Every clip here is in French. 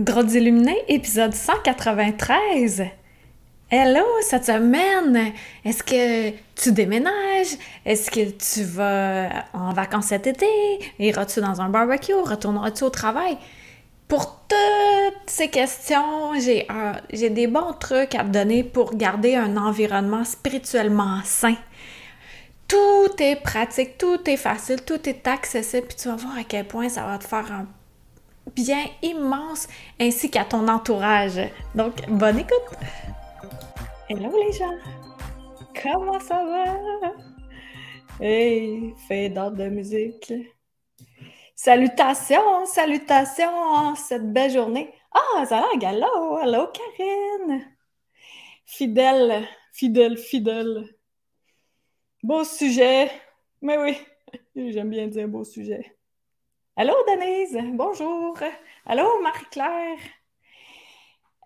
Grottes illuminées, épisode 193. Hello, cette semaine, est-ce que tu déménages? Est-ce que tu vas en vacances cet été? Iras-tu dans un barbecue? Retourneras-tu au travail? Pour toutes ces questions, j'ai j'ai des bons trucs à te donner pour garder un environnement spirituellement sain. Tout est pratique, tout est facile, tout est accessible, puis tu vas voir à quel point ça va te faire un bien immense ainsi qu'à ton entourage. Donc, bonne écoute! Hello les gens! Comment ça va? Hey, d'autres de musique! Salutations, salutations cette belle journée! Ah, ça va, gallo! Hello Karine! Fidèle, fidèle, fidèle! Beau sujet! Mais oui, j'aime bien dire beau sujet. Allô, Denise? Bonjour! Allô, Marie-Claire?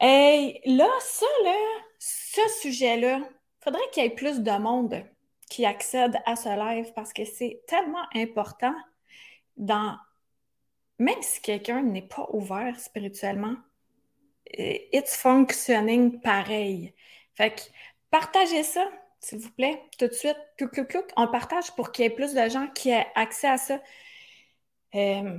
Et là, ça, là, ce sujet-là, faudrait qu'il y ait plus de monde qui accède à ce live parce que c'est tellement important dans. Même si quelqu'un n'est pas ouvert spirituellement, it's functioning pareil. Fait que partagez ça, s'il vous plaît, tout de suite. Clouc, clouc, clouc. On partage pour qu'il y ait plus de gens qui aient accès à ça. Euh,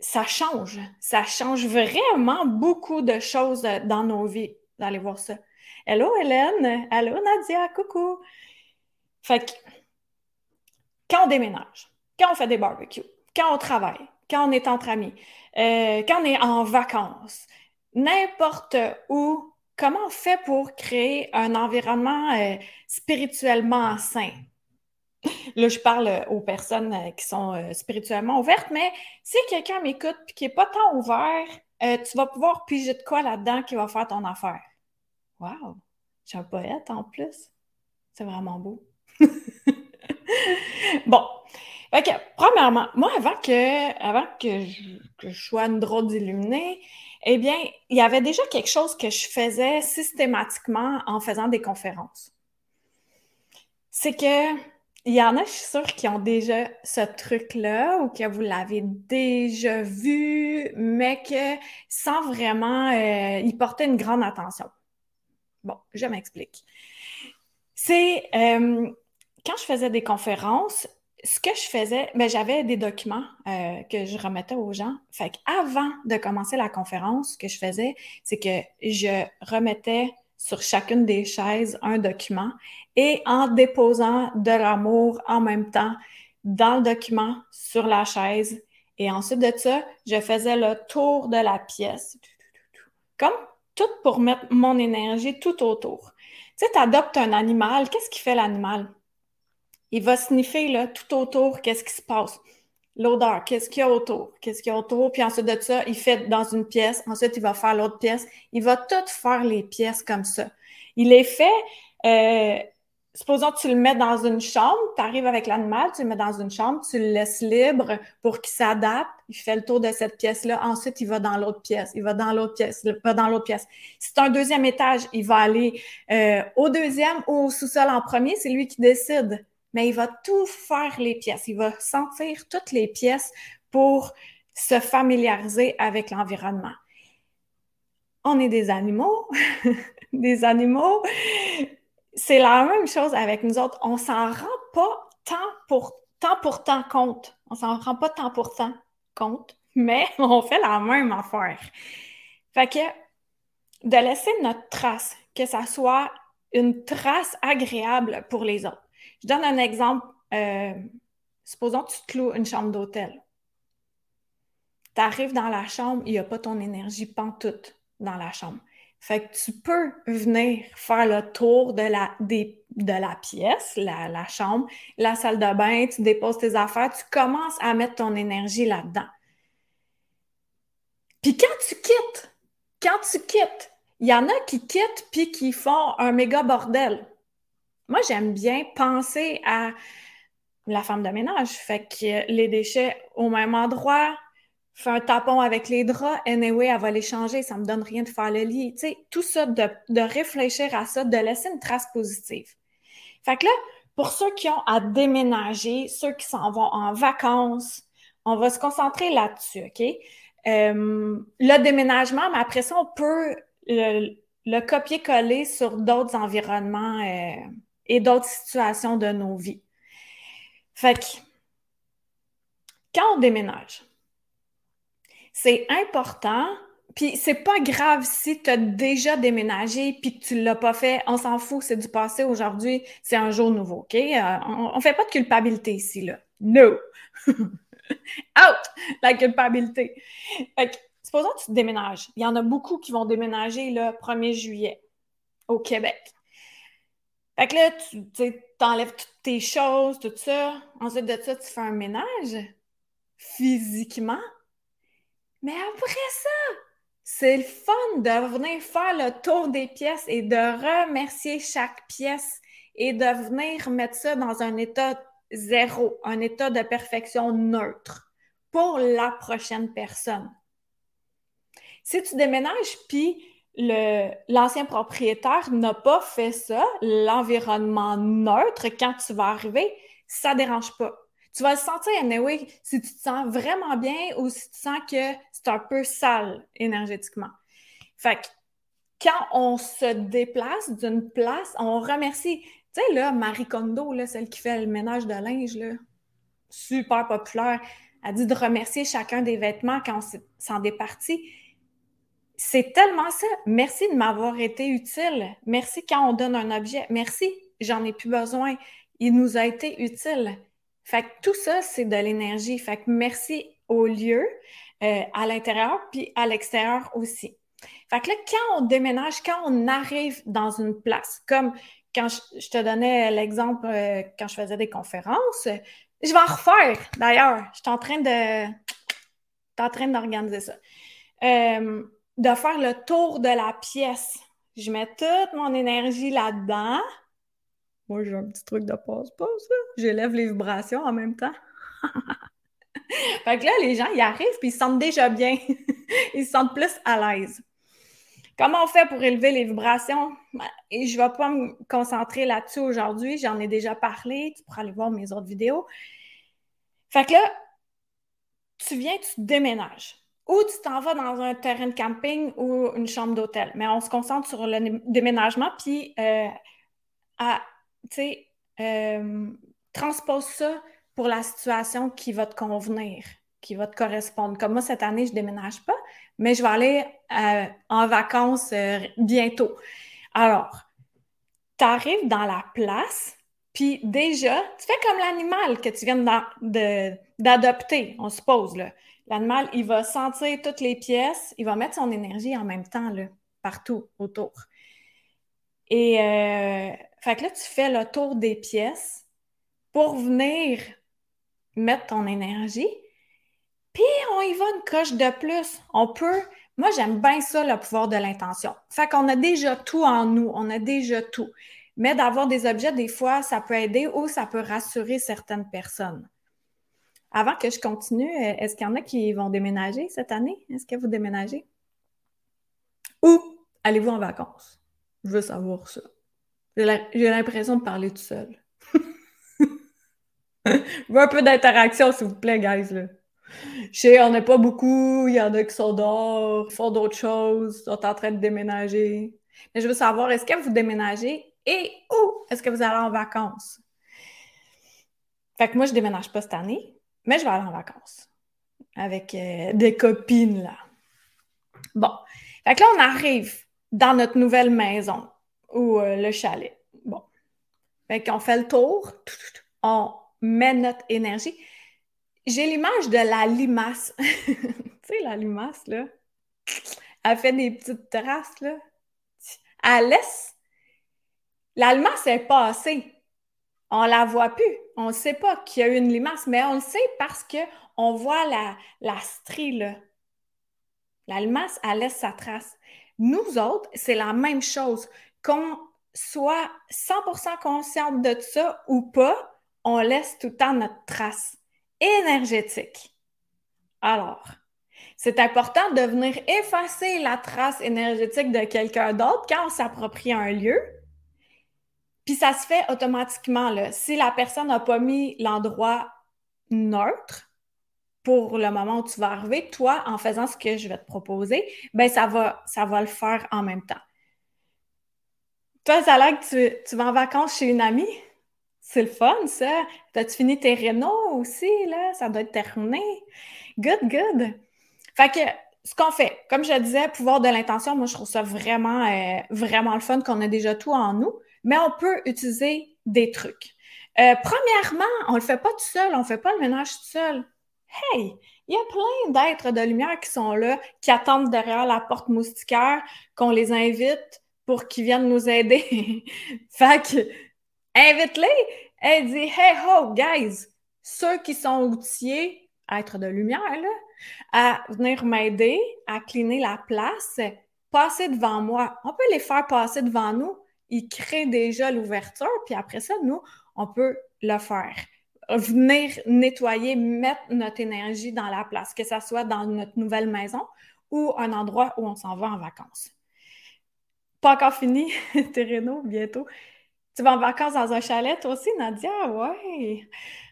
ça change. Ça change vraiment beaucoup de choses dans nos vies d'aller voir ça. Hello Hélène, hello Nadia, coucou. Fait que quand on déménage, quand on fait des barbecues, quand on travaille, quand on est entre amis, euh, quand on est en vacances, n'importe où, comment on fait pour créer un environnement euh, spirituellement sain? Là, je parle euh, aux personnes euh, qui sont euh, spirituellement ouvertes, mais si quelqu'un m'écoute et qui n'est pas tant ouvert, tu vas pouvoir piger de quoi là-dedans qui va faire ton affaire. Wow! Je suis un poète en plus. C'est vraiment beau. bon. OK. Premièrement, moi, avant que, avant que, je, sois une drôle d'illuminée, eh bien, il y avait déjà quelque chose que je faisais systématiquement en faisant des conférences. C'est que il y en a, je suis sûre, qui ont déjà ce truc-là ou que vous l'avez déjà vu, mais que sans vraiment euh, y porter une grande attention. Bon, je m'explique. C'est euh, quand je faisais des conférences, ce que je faisais, ben, j'avais des documents euh, que je remettais aux gens. Fait qu'avant de commencer la conférence, ce que je faisais, c'est que je remettais sur chacune des chaises un document et en déposant de l'amour en même temps dans le document sur la chaise. Et ensuite de ça, je faisais le tour de la pièce. Comme tout pour mettre mon énergie tout autour. Tu sais, tu adoptes un animal, qu'est-ce qui fait l'animal? Il va sniffer là, tout autour, qu'est-ce qui se passe? L'odeur, qu'est-ce qu'il y a autour, qu'est-ce qu'il y a autour, puis ensuite de ça, il fait dans une pièce, ensuite il va faire l'autre pièce, il va tout faire les pièces comme ça. Il est fait, euh, supposons que tu le mets dans une chambre, tu arrives avec l'animal, tu le mets dans une chambre, tu le laisses libre pour qu'il s'adapte, il fait le tour de cette pièce-là, ensuite il va dans l'autre pièce, il va dans l'autre pièce, il va dans l'autre pièce. Si c'est un deuxième étage, il va aller euh, au deuxième ou au sous-sol en premier, c'est lui qui décide mais il va tout faire les pièces. Il va sentir toutes les pièces pour se familiariser avec l'environnement. On est des animaux, des animaux. C'est la même chose avec nous autres. On s'en rend pas tant pour tant compte. On s'en rend pas tant pour tant compte, mais on fait la même affaire. Fait que de laisser notre trace, que ça soit une trace agréable pour les autres. Je donne un exemple. Euh, supposons que tu te loues une chambre d'hôtel. Tu arrives dans la chambre, il n'y a pas ton énergie pantoute dans la chambre. Fait que tu peux venir faire le tour de la, pièce, la, la, chambre, la salle de bain, tu déposes tes affaires, tu commences à mettre ton énergie là-dedans. Puis quand tu quittes, quand tu quittes, il y en a qui quittent puis qui font un méga bordel. Moi, j'aime bien penser à la femme de ménage. Fait que les déchets au même endroit, fait un tapon avec les draps, anyway, elle va les changer, ça me donne rien de faire le lit. Tu sais, tout ça, de, de, réfléchir à ça, de laisser une trace positive. Fait que là, pour ceux qui ont à déménager, ceux qui s'en vont en vacances, on va se concentrer là-dessus, OK? euh, le déménagement, mais après ça, on peut le, copier-coller sur d'autres environnements euh, et d'autres situations de nos vies. Fait que, quand on déménage, c'est important, puis c'est pas grave si tu as déjà déménagé puis que tu l'as pas fait, on s'en fout, c'est du passé aujourd'hui, c'est un jour nouveau, OK? Euh, on, on fait pas de culpabilité ici, là. No! Out! La culpabilité. Fait que, supposons que tu déménages. Il y en a beaucoup qui vont déménager le 1er juillet au Québec. Fait que là, tu enlèves toutes tes choses, tout ça. Ensuite de ça, tu fais un ménage physiquement. Mais après ça, c'est le fun de venir faire le tour des pièces et de remercier chaque pièce et de venir mettre ça dans un état zéro, un état de perfection neutre pour la prochaine personne. Si tu déménages, puis l'ancien propriétaire n'a pas fait ça, l'environnement neutre, quand tu vas arriver, ça ne dérange pas. Tu vas le sentir, anyway, si tu te sens vraiment bien ou si tu sens que c'est un peu sale énergétiquement. Fait que quand on se déplace d'une place, on remercie. Tu sais, là, Marie Kondo, là, celle qui fait le ménage de linge, là, super populaire, a dit de remercier chacun des vêtements quand on s'en départit. C'est tellement ça. Merci de m'avoir été utile. Merci quand on donne un objet. Merci, j'en ai plus besoin. Il nous a été utile. Fait que tout ça, c'est de l'énergie. Fait que merci au lieu, euh, à l'intérieur, puis à l'extérieur aussi. Fait que là, quand on déménage, quand on arrive dans une place, comme quand je, te donnais l'exemple euh, quand je faisais des conférences, je vais en refaire d'ailleurs. Je suis en train de. en train d'organiser ça. Euh, de faire le tour de la pièce. Je mets toute mon énergie là-dedans. Moi, j'ai un petit truc de passe-passe, J'élève les vibrations en même temps. fait que là, les gens, ils arrivent puis ils se sentent déjà bien. ils se sentent plus à l'aise. Comment on fait pour élever les vibrations? Et je ne vais pas me concentrer là-dessus aujourd'hui. J'en ai déjà parlé. Tu pourras aller voir mes autres vidéos. Fait que là, tu viens, tu déménages. Ou tu t'en vas dans un terrain de camping ou une chambre d'hôtel. Mais on se concentre sur le déménagement, puis euh, sais, euh, transpose ça pour la situation qui va te convenir, qui va te correspondre. Comme moi, cette année, je déménage pas, mais je vais aller euh, en vacances euh, bientôt. Alors, tu arrives dans la place, puis déjà, tu fais comme l'animal que tu viens d'adopter, on suppose. L'animal, il va sentir toutes les pièces, il va mettre son énergie en même temps là, partout autour. Et euh, fait que là, tu fais le tour des pièces pour venir mettre ton énergie. Puis on y va une coche de plus. On peut. Moi, j'aime bien ça, le pouvoir de l'intention. Fait qu'on a déjà tout en nous, on a déjà tout. Mais d'avoir des objets, des fois, ça peut aider ou ça peut rassurer certaines personnes. Avant que je continue, est-ce qu'il y en a qui vont déménager cette année? Est-ce que vous déménagez? Ou allez-vous en vacances? Je veux savoir ça. J'ai l'impression de parler tout seul. Un peu d'interaction, s'il vous plaît, guys. Là. Je sais, on n'est pas beaucoup, il y en a qui sont dehors, font d'autres choses, sont en train de déménager. Mais je veux savoir, est-ce que vous déménagez et où est-ce que vous allez en vacances? Fait que moi, je déménage pas cette année, mais je vais aller en vacances avec euh, des copines, là. Bon. Fait que là, on arrive dans notre nouvelle maison ou euh, le chalet. Bon. Fait qu'on fait le tour, on met notre énergie. J'ai l'image de la limace. tu sais, la limace, là. Elle fait des petites traces, là. Elle laisse. La limace est passée. On la voit plus. On ne sait pas qu'il y a eu une limace, mais on le sait parce qu'on voit la, la strie. La limace, elle laisse sa trace. Nous autres, c'est la même chose. Qu'on soit 100% consciente de ça ou pas, on laisse tout le temps notre trace énergétique. Alors, c'est important de venir effacer la trace énergétique de quelqu'un d'autre quand on s'approprie un lieu. Puis ça se fait automatiquement. Là. Si la personne n'a pas mis l'endroit neutre, pour le moment où tu vas arriver, toi, en faisant ce que je vais te proposer, ben ça va, ça va le faire en même temps. Toi, ça a que tu, tu vas en vacances chez une amie? C'est le fun, ça. T'as-tu fini tes rénaux aussi, là? Ça doit être terminé. Good, good. Fait que, ce qu'on fait, comme je disais, pouvoir de l'intention, moi, je trouve ça vraiment, euh, vraiment le fun qu'on a déjà tout en nous, mais on peut utiliser des trucs. Euh, premièrement, on le fait pas tout seul, on fait pas le ménage tout seul. Hey, il y a plein d'êtres de lumière qui sont là, qui attendent derrière la porte moustiquaire, qu'on les invite pour qu'ils viennent nous aider. fait que, invite-les et dis, hey ho, guys, ceux qui sont outillés, êtres de lumière, là, à venir m'aider à cleaner la place, passer devant moi. On peut les faire passer devant nous. Ils créent déjà l'ouverture, puis après ça, nous, on peut le faire. Venir nettoyer, mettre notre énergie dans la place, que ce soit dans notre nouvelle maison ou un endroit où on s'en va en vacances. Pas encore fini, Terreno, bientôt. Tu vas en vacances dans un chalet, toi aussi, Nadia? Ouais.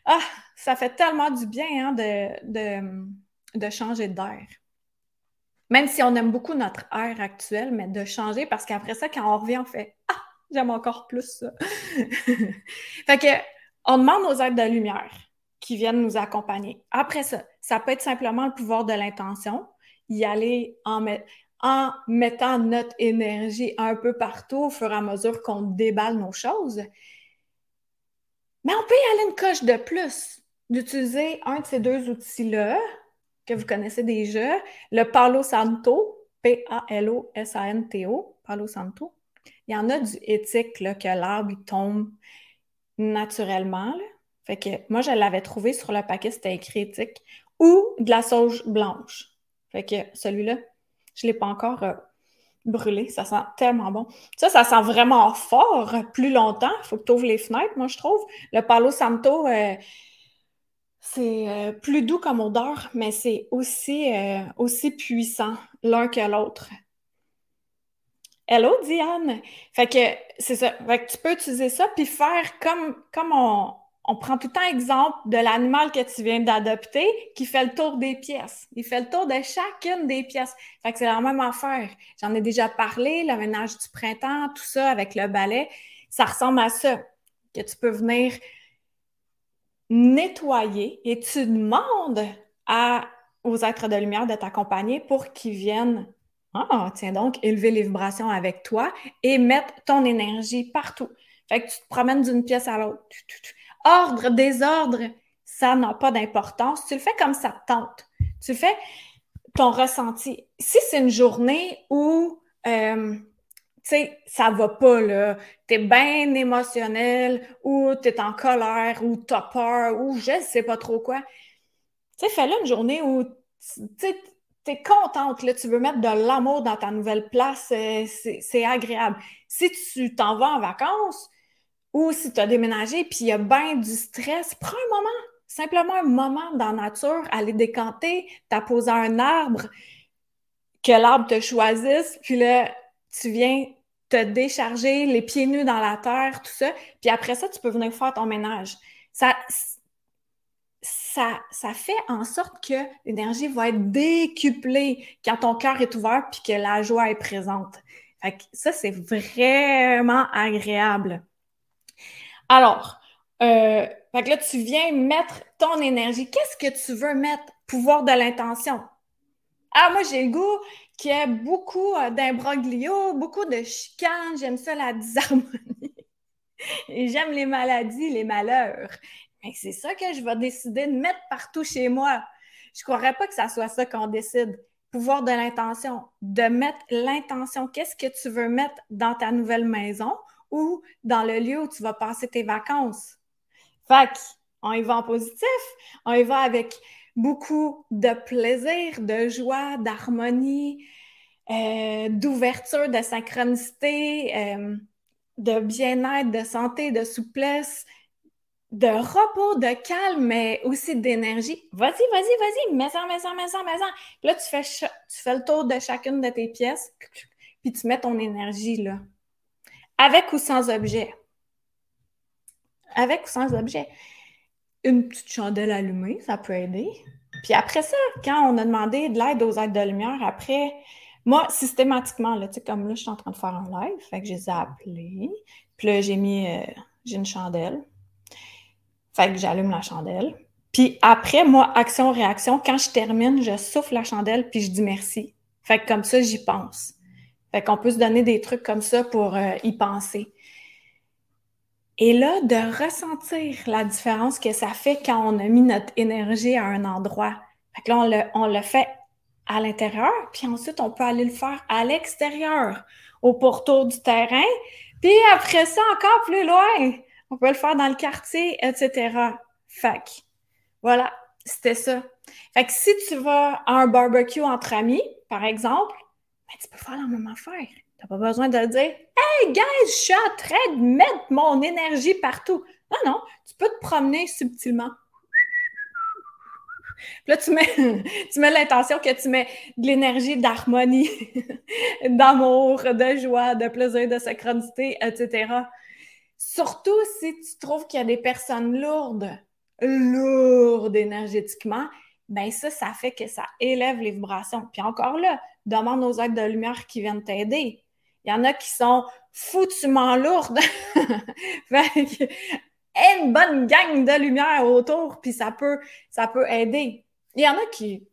Ah, ça fait tellement du bien hein, de de changer d'air. Même si on aime beaucoup notre air actuel, mais de changer parce qu'après ça, quand on revient, on fait Ah, j'aime encore plus ça. fait que, on demande aux êtres de lumière qui viennent nous accompagner. Après ça, ça peut être simplement le pouvoir de l'intention, y aller en, en mettant notre énergie un peu partout au fur et à mesure qu'on déballe nos choses. Mais on peut y aller une coche de plus, d'utiliser un de ces deux outils-là que vous connaissez déjà, le Palo Santo, P-A-L-O-S-A-N-T-O, Palo Santo. Il y en a du éthique, là, que l'arbre tombe naturellement. Fait que moi, je l'avais trouvé sur le paquet, c'était écrit éthique, ou de la sauge blanche. Fait que celui-là, je ne l'ai pas encore euh, brûlé. Ça sent tellement bon. Ça, ça sent vraiment fort plus longtemps. Il faut que tu ouvres les fenêtres, moi, je trouve. Le Palo Santo, euh, c'est euh, plus doux comme odeur, mais c'est aussi, euh, aussi puissant l'un que l'autre. Hello, Diane! Fait que c'est ça. Fait que tu peux utiliser ça puis faire comme, comme on, on prend tout le temps exemple de l'animal que tu viens d'adopter qui fait le tour des pièces. Il fait le tour de chacune des pièces. Fait que c'est la même affaire. J'en ai déjà parlé, le ménage du printemps, tout ça avec le balai. Ça ressemble à ça. Que tu peux venir nettoyer et tu demandes à, aux êtres de lumière de t'accompagner pour qu'ils viennent, ah, tiens donc, élever les vibrations avec toi et mettre ton énergie partout. Fait que tu te promènes d'une pièce à l'autre. Ordre, désordre, ça n'a pas d'importance. Tu le fais comme ça te tente. Tu fais ton ressenti. Si c'est une journée où euh, tu sais, ça va pas, là. T'es bien émotionnel, ou t'es en colère, ou t'as peur, ou je sais pas trop quoi. Tu sais, fais-le une journée où, tu t'es contente, là, tu veux mettre de l'amour dans ta nouvelle place, euh, c'est agréable. Si tu t'en vas en vacances, ou si tu as déménagé, puis il y a bien du stress, prends un moment, simplement un moment dans la nature, aller décanter, t'apposer un arbre, que l'arbre te choisisse, puis là, tu viens te décharger les pieds nus dans la terre, tout ça. Puis après ça, tu peux venir faire ton ménage. Ça, ça, fait en sorte que l'énergie va être décuplée quand ton cœur est ouvert puis que la joie est présente. Fait que ça, c'est vraiment agréable. Alors, euh, là, tu viens mettre ton énergie. Qu'est-ce que tu veux mettre? Pouvoir de l'intention. Ah, moi, j'ai le goût qu'il y ait beaucoup euh, d'imbroglio, beaucoup de chicanes. J'aime ça, la disharmonie. J'aime les maladies, les malheurs. Mais c'est ça que je vais décider de mettre partout chez moi. Je ne croirais pas que ça soit ça qu'on décide. Pouvoir de l'intention, de mettre l'intention. Qu'est-ce que tu veux mettre dans ta nouvelle maison ou dans le lieu où tu vas passer tes vacances? Fait on y va en positif, on y va avec beaucoup de plaisir, de joie, d'harmonie, euh, d'ouverture, de synchronicité, euh, de bien-être, de santé, de souplesse, de repos, de calme, mais aussi d'énergie. Vas-y, vas-y, vas-y, mets-en, mets-en, mets-en, mets-en. Là, tu fais, tu fais le tour de chacune de tes pièces, puis tu mets ton énergie là. Avec ou sans objet. Avec ou sans objet. une petite chandelle allumée, ça peut aider. Puis après ça, quand on a demandé de l'aide aux aides de lumière, après, moi, systématiquement, là, tu sais, comme là, je suis en train de faire un live, fait que je les ai appelés. Puis là, j'ai mis, euh, j'ai une chandelle. Fait que j'allume la chandelle. Puis après, moi, action-réaction, quand je termine, je souffle la chandelle puis je dis merci. Fait que comme ça, j'y pense. Fait qu'on peut se donner des trucs comme ça pour euh, y penser. Et là, de ressentir la différence que ça fait quand on a mis notre énergie à un endroit. Fait que là, on le, on le fait à l'intérieur, puis ensuite, on peut aller le faire à l'extérieur, au pourtour du terrain. Puis après ça, encore plus loin, on peut le faire dans le quartier, etc. Que, voilà, c'était ça. Fait que si tu vas à un barbecue entre amis, par exemple, ben, tu peux faire la même affaire. T'as pas besoin de dire Hey guys, je suis en train de mettre mon énergie partout. Non, non, tu peux te promener subtilement. là, tu mets, tu mets l'intention que tu mets de l'énergie d'harmonie, d'amour, de joie, de plaisir, de synchronicité, etc. Surtout si tu trouves qu'il y a des personnes lourdes, lourdes énergétiquement, ben ça, ça fait que ça élève les vibrations. Puis encore là, demande aux êtres de lumière qui viennent t'aider. Il y en a qui sont foutument lourdes. fait une bonne gang de lumière autour, puis ça peut, ça peut aider. Il y en a qui,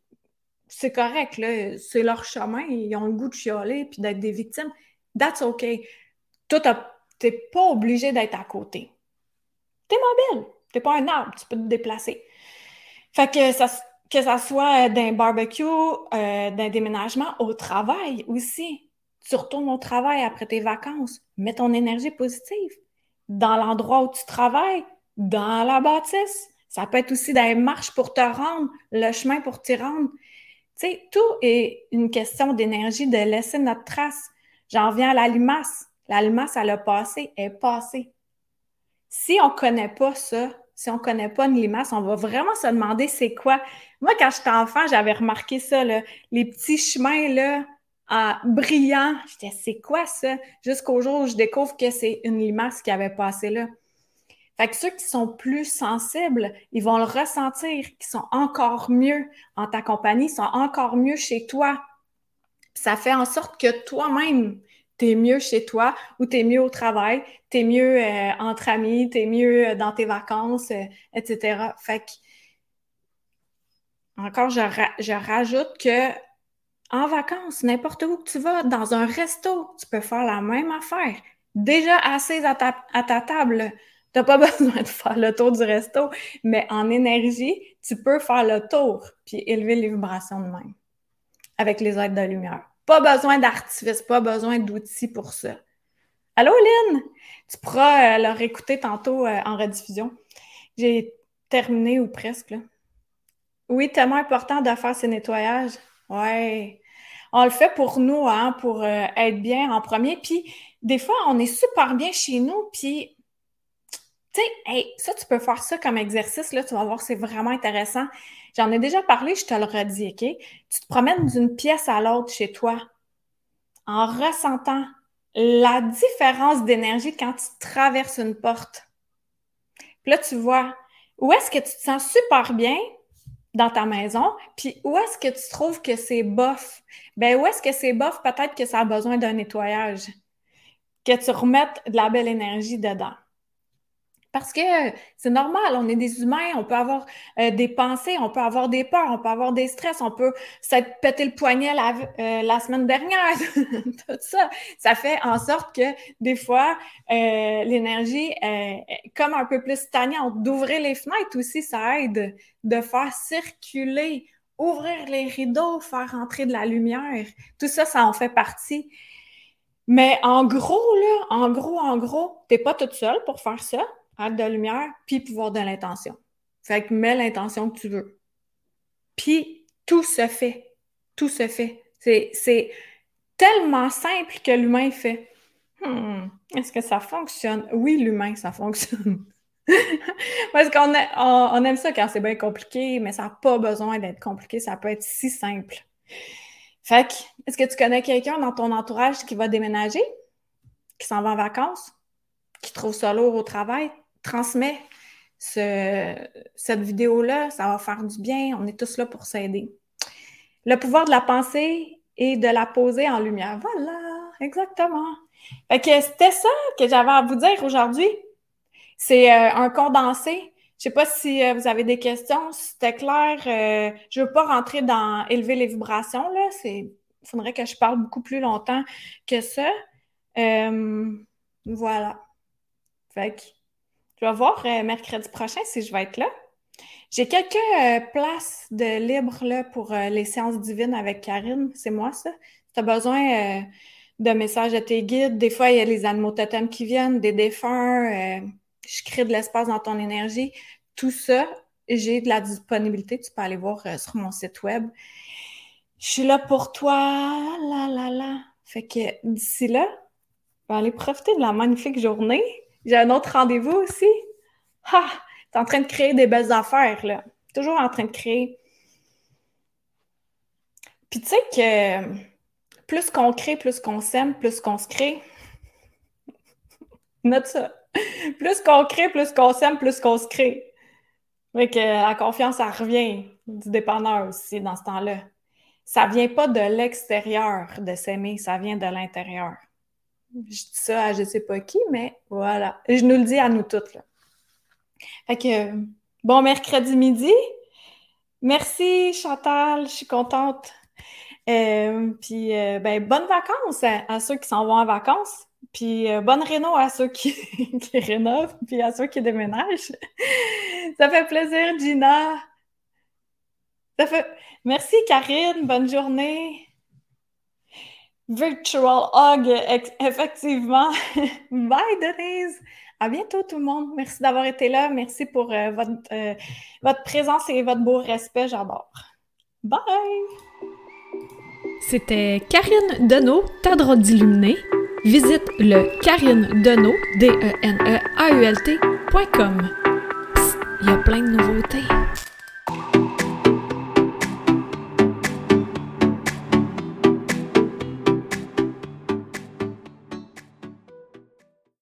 c'est correct, c'est leur chemin, ils ont le goût de chialer puis d'être des victimes. That's okay. Toi, t'es pas obligé d'être à côté. T'es mobile. T'es pas un arbre, tu peux te déplacer. Fait que ça, que ça soit d'un barbecue, euh, d'un déménagement, au travail aussi. Tu retournes au travail après tes vacances, mets ton énergie positive dans l'endroit où tu travailles, dans la bâtisse. Ça peut être aussi dans marche pour te rendre, le chemin pour t'y rendre. Tu sais, tout est une question d'énergie, de laisser notre trace. J'en viens à la limace. La limace, elle a passé, est passée. Si on ne connaît pas ça, si on ne connaît pas une limace, on va vraiment se demander c'est quoi. Moi, quand j'étais enfant, j'avais remarqué ça, les petits chemins là, brillants. J'étais, c'est quoi ça? Jusqu'au jour où je découvre que c'est une limace qui avait passé là. Fait que ceux qui sont plus sensibles, ils vont le ressentir, qui sont encore mieux en ta compagnie, sont encore mieux chez toi. ça fait en sorte que toi-même, t'es mieux chez toi ou t'es mieux au travail, t'es mieux euh, entre amis, t'es mieux euh, dans tes vacances, euh, etc. Fait que, encore, je, rajoute que en vacances, n'importe où que tu vas, dans un resto, tu peux faire la même affaire. Déjà assise à ta, à ta table, t'as pas besoin de faire le tour du resto, mais en énergie, tu peux faire le tour puis élever les vibrations de même avec les aides de lumière. Pas besoin d'artifice, pas besoin d'outils pour ça. Allô, Lynn? Tu pourras euh, leur écouter tantôt euh, en rediffusion. J'ai terminé ou presque. Oui, tellement important de faire ces nettoyages. Ouais. On le fait pour nous, hein, pour euh, être bien en premier. Puis, des fois, on est super bien chez nous, puis tu sais, ça, tu peux faire ça comme exercice, là, tu vas voir, c'est vraiment intéressant. J'en ai déjà parlé, je te le redis, OK? Tu te promènes d'une pièce à l'autre chez toi en ressentant la différence d'énergie quand tu traverses une porte. Puis là, tu vois où est-ce que tu te sens super bien dans ta maison, puis où est-ce que tu trouves que c'est bof? Ben, où est-ce que c'est bof? Peut-être que ça a besoin d'un nettoyage, que tu remettes de la belle énergie dedans. Parce que c'est normal, on est des humains, on peut avoir euh, des pensées, on peut avoir des peurs, on peut avoir des stress, on peut s'être pété le poignet la, euh, la semaine dernière, tout ça. Ça fait en sorte que des fois, euh, l'énergie est comme un peu plus stagnante. D'ouvrir les fenêtres aussi, ça aide de faire circuler, ouvrir les rideaux, faire entrer de la lumière. Tout ça, ça en fait partie. Mais en gros, là, en gros, en gros, t'es pas toute seule pour faire ça de lumière, puis pouvoir de l'intention. Fait que mets l'intention que tu veux. Puis tout se fait. Tout se fait. C'est tellement simple que l'humain fait. Hmm, est-ce que ça fonctionne? Oui, l'humain, ça fonctionne. Parce qu'on on, aime ça quand c'est bien compliqué, mais ça n'a pas besoin d'être compliqué, ça peut être si simple. Fait que, est-ce que tu connais quelqu'un dans ton entourage qui va déménager, qui s'en va en vacances, qui trouve ça lourd au travail? Transmets cette vidéo-là, ça va faire du bien. On est tous là pour s'aider. Le pouvoir de la pensée et de la poser en lumière. Voilà, exactement. Fait que c'était ça que j'avais à vous dire aujourd'hui. C'est euh, un condensé. Je sais pas si euh, vous avez des questions, si c'était clair. Euh, je veux pas rentrer dans élever les vibrations, là. C'est, il faudrait que je parle beaucoup plus longtemps que ça. voilà. Fait que je vais voir mercredi prochain si je vais être là. J'ai quelques places de libre là, pour les séances divines avec Karine. C'est moi, ça. Si tu as besoin de messages à tes guides. Des fois, il y a les animaux totems qui viennent, des défunts. Euh, je crée de l'espace dans ton énergie. Tout ça, j'ai de la disponibilité. Tu peux aller voir euh, sur mon site web. Je suis là pour toi. Là, là, là. Fait que d'ici là, je vais aller profiter de la magnifique journée. J'ai un autre rendez-vous aussi. Ah! T'es en train de créer des belles affaires, là. Toujours en train de créer. Puis tu sais que plus qu'on crée, plus qu'on s'aime, plus qu'on se crée. Note ça. Plus qu'on crée, plus qu'on s'aime, plus qu'on se crée. Fait que la confiance, ça revient du dépanneur aussi dans ce temps-là. Ça vient pas de l'extérieur de s'aimer, ça vient de l'intérieur. Je dis ça à je sais pas qui, mais voilà. Je nous le dis à nous toutes. Là. Fait bon mercredi midi. Merci Chantal, je suis contente euh, puis, euh, ben, bonnes vacances à, ceux qui s'en vont en vacances. Puis, euh, bonne réno à ceux qui, qui rénovent, puis à ceux qui déménagent. Ça fait plaisir, Gina. Ça fait... Merci, Karine. Bonne journée. Virtual hug, effectivement. Bye, Denise. À bientôt, tout le monde. Merci d'avoir été là. Merci pour votre, votre présence et votre beau respect. J'adore. Bye! C'était Karine Deneau, ta d'illuminé. Visite le Karine Deneau, D-E-N-E-A-U-L-T.com. Il y a plein de nouveautés.